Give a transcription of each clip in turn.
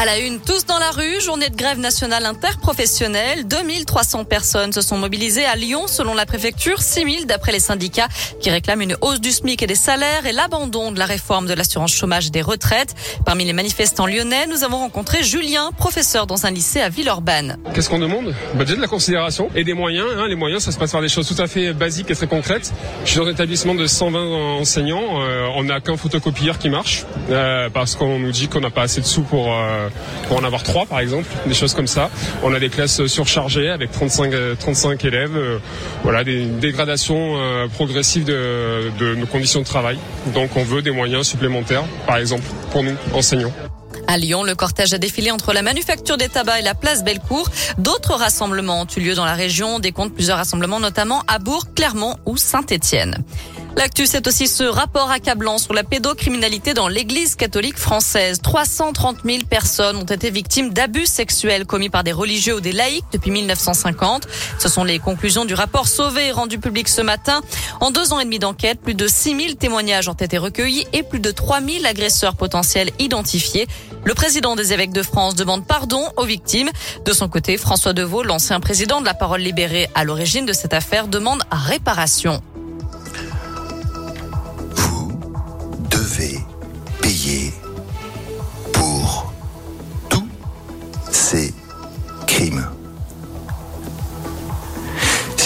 À la une, tous dans la rue, journée de grève nationale interprofessionnelle. 2300 personnes se sont mobilisées à Lyon selon la préfecture, 6000 d'après les syndicats qui réclament une hausse du SMIC et des salaires et l'abandon de la réforme de l'assurance chômage et des retraites. Parmi les manifestants lyonnais, nous avons rencontré Julien, professeur dans un lycée à Villeurbanne. Qu'est-ce qu'on demande? Bah de la considération et des moyens. Hein. Les moyens, ça se passe par des choses tout à fait basiques et très concrètes. Je suis dans un établissement de 120 enseignants. Euh, on n'a qu'un photocopieur qui marche euh, parce qu'on nous dit qu'on n'a pas assez de sous pour... Euh, pour en avoir trois par exemple, des choses comme ça. On a des classes surchargées avec 35, 35 euh, élèves, euh, voilà, des dégradations euh, progressives de, nos conditions de travail. Donc on veut des moyens supplémentaires, par exemple, pour nous, enseignants. À Lyon, le cortège a défilé entre la manufacture des tabacs et la place Bellecour. D'autres rassemblements ont eu lieu dans la région, des comptes plusieurs rassemblements notamment à Bourg, Clermont ou Saint-Étienne. L'actu, c'est aussi ce rapport accablant sur la pédocriminalité dans l'église catholique française. 330 000 personnes ont été victimes d'abus sexuels commis par des religieux ou des laïcs depuis 1950. Ce sont les conclusions du rapport Sauvé rendu public ce matin. En deux ans et demi d'enquête, plus de 6 000 témoignages ont été recueillis et plus de 3 000 agresseurs potentiels identifiés. Le président des évêques de France demande pardon aux victimes. De son côté, François Deveau, l'ancien président de la Parole libérée à l'origine de cette affaire, demande réparation.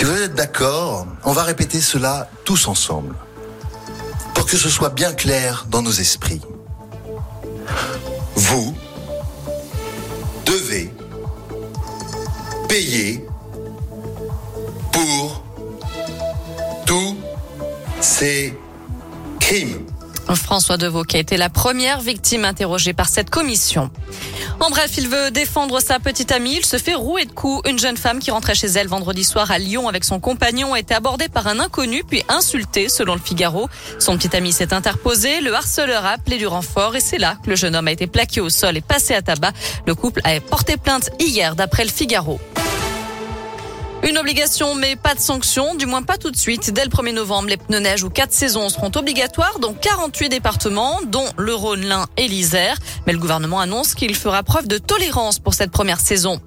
Si vous êtes d'accord, on va répéter cela tous ensemble, pour que ce soit bien clair dans nos esprits. Vous devez payer pour tous ces crimes. François Deveau qui a été la première victime interrogée par cette commission. En bref, il veut défendre sa petite amie. Il se fait rouer de coups. Une jeune femme qui rentrait chez elle vendredi soir à Lyon avec son compagnon a été abordée par un inconnu puis insultée selon le Figaro. Son petit ami s'est interposé. Le harceleur a appelé du renfort et c'est là que le jeune homme a été plaqué au sol et passé à tabac. Le couple a porté plainte hier d'après le Figaro. Une obligation, mais pas de sanction, du moins pas tout de suite. Dès le 1er novembre, les pneus neige ou quatre saisons seront obligatoires dans 48 départements, dont le Rhône, l'Ain et l'Isère. Mais le gouvernement annonce qu'il fera preuve de tolérance pour cette première saison.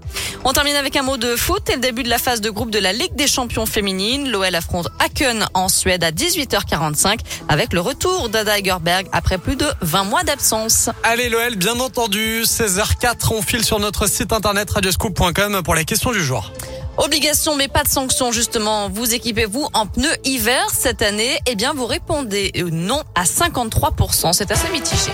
On termine avec un mot de foot et le début de la phase de groupe de la Ligue des champions féminines. L'OL affronte Aken en Suède à 18h45 avec le retour d'Ada Egerberg après plus de 20 mois d'absence. Allez l'OL, bien entendu, 16h04, on file sur notre site internet radioscoop.com pour la question du jour. Obligation mais pas de sanction justement. Vous équipez-vous en pneus hiver cette année? Eh bien vous répondez non à 53%. C'est assez mitigé.